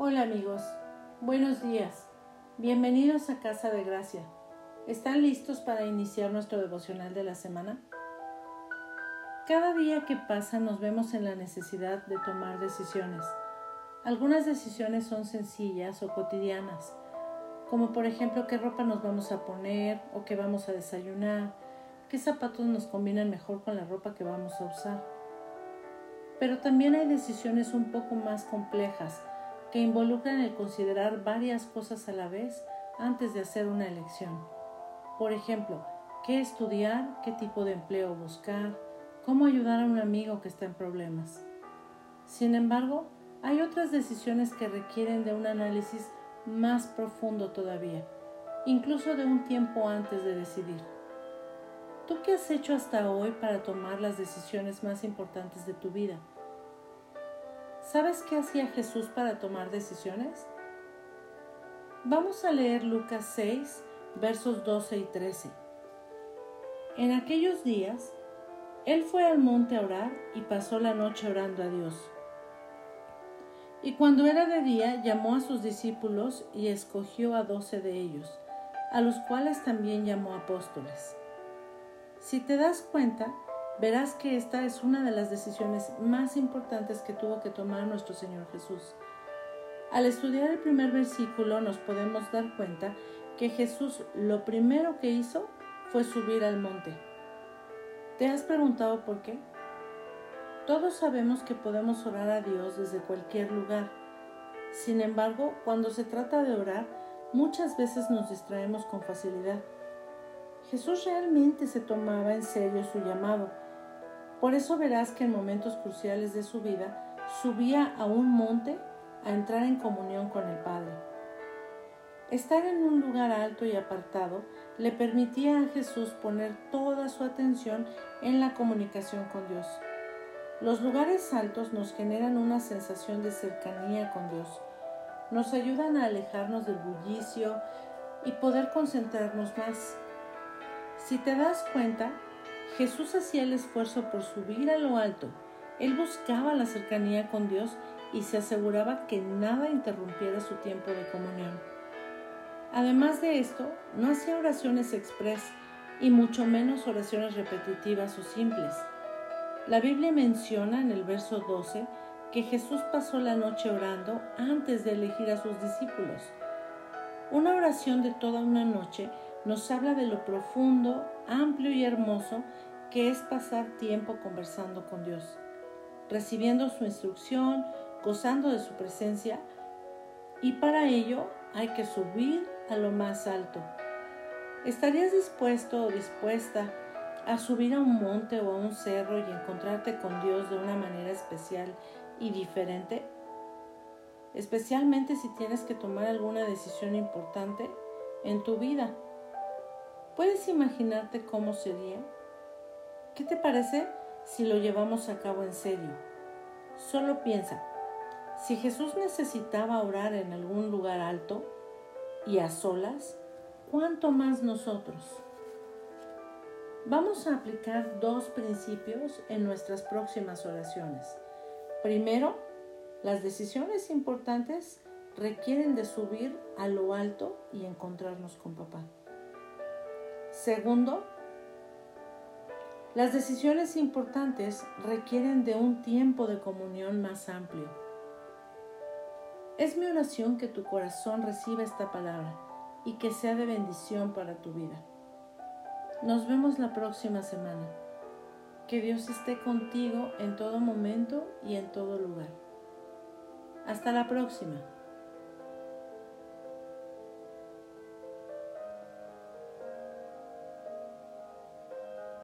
Hola amigos, buenos días. Bienvenidos a Casa de Gracia. ¿Están listos para iniciar nuestro devocional de la semana? Cada día que pasa nos vemos en la necesidad de tomar decisiones. Algunas decisiones son sencillas o cotidianas, como por ejemplo qué ropa nos vamos a poner o qué vamos a desayunar, qué zapatos nos combinan mejor con la ropa que vamos a usar. Pero también hay decisiones un poco más complejas que involucran el considerar varias cosas a la vez antes de hacer una elección. Por ejemplo, qué estudiar, qué tipo de empleo buscar, cómo ayudar a un amigo que está en problemas. Sin embargo, hay otras decisiones que requieren de un análisis más profundo todavía, incluso de un tiempo antes de decidir. ¿Tú qué has hecho hasta hoy para tomar las decisiones más importantes de tu vida? ¿Sabes qué hacía Jesús para tomar decisiones? Vamos a leer Lucas 6, versos 12 y 13. En aquellos días, Él fue al monte a orar y pasó la noche orando a Dios. Y cuando era de día, llamó a sus discípulos y escogió a doce de ellos, a los cuales también llamó apóstoles. Si te das cuenta, verás que esta es una de las decisiones más importantes que tuvo que tomar nuestro Señor Jesús. Al estudiar el primer versículo nos podemos dar cuenta que Jesús lo primero que hizo fue subir al monte. ¿Te has preguntado por qué? Todos sabemos que podemos orar a Dios desde cualquier lugar. Sin embargo, cuando se trata de orar, muchas veces nos distraemos con facilidad. Jesús realmente se tomaba en serio su llamado. Por eso verás que en momentos cruciales de su vida subía a un monte a entrar en comunión con el Padre. Estar en un lugar alto y apartado le permitía a Jesús poner toda su atención en la comunicación con Dios. Los lugares altos nos generan una sensación de cercanía con Dios. Nos ayudan a alejarnos del bullicio y poder concentrarnos más. Si te das cuenta, Jesús hacía el esfuerzo por subir a lo alto. Él buscaba la cercanía con Dios y se aseguraba que nada interrumpiera su tiempo de comunión. Además de esto, no hacía oraciones express y mucho menos oraciones repetitivas o simples. La Biblia menciona en el verso 12 que Jesús pasó la noche orando antes de elegir a sus discípulos. Una oración de toda una noche nos habla de lo profundo, amplio y hermoso que es pasar tiempo conversando con Dios, recibiendo su instrucción, gozando de su presencia y para ello hay que subir a lo más alto. ¿Estarías dispuesto o dispuesta a subir a un monte o a un cerro y encontrarte con Dios de una manera especial y diferente? Especialmente si tienes que tomar alguna decisión importante en tu vida. ¿Puedes imaginarte cómo sería? ¿Qué te parece si lo llevamos a cabo en serio? Solo piensa, si Jesús necesitaba orar en algún lugar alto y a solas, ¿cuánto más nosotros? Vamos a aplicar dos principios en nuestras próximas oraciones. Primero, las decisiones importantes requieren de subir a lo alto y encontrarnos con papá. Segundo, las decisiones importantes requieren de un tiempo de comunión más amplio. Es mi oración que tu corazón reciba esta palabra y que sea de bendición para tu vida. Nos vemos la próxima semana. Que Dios esté contigo en todo momento y en todo lugar. Hasta la próxima.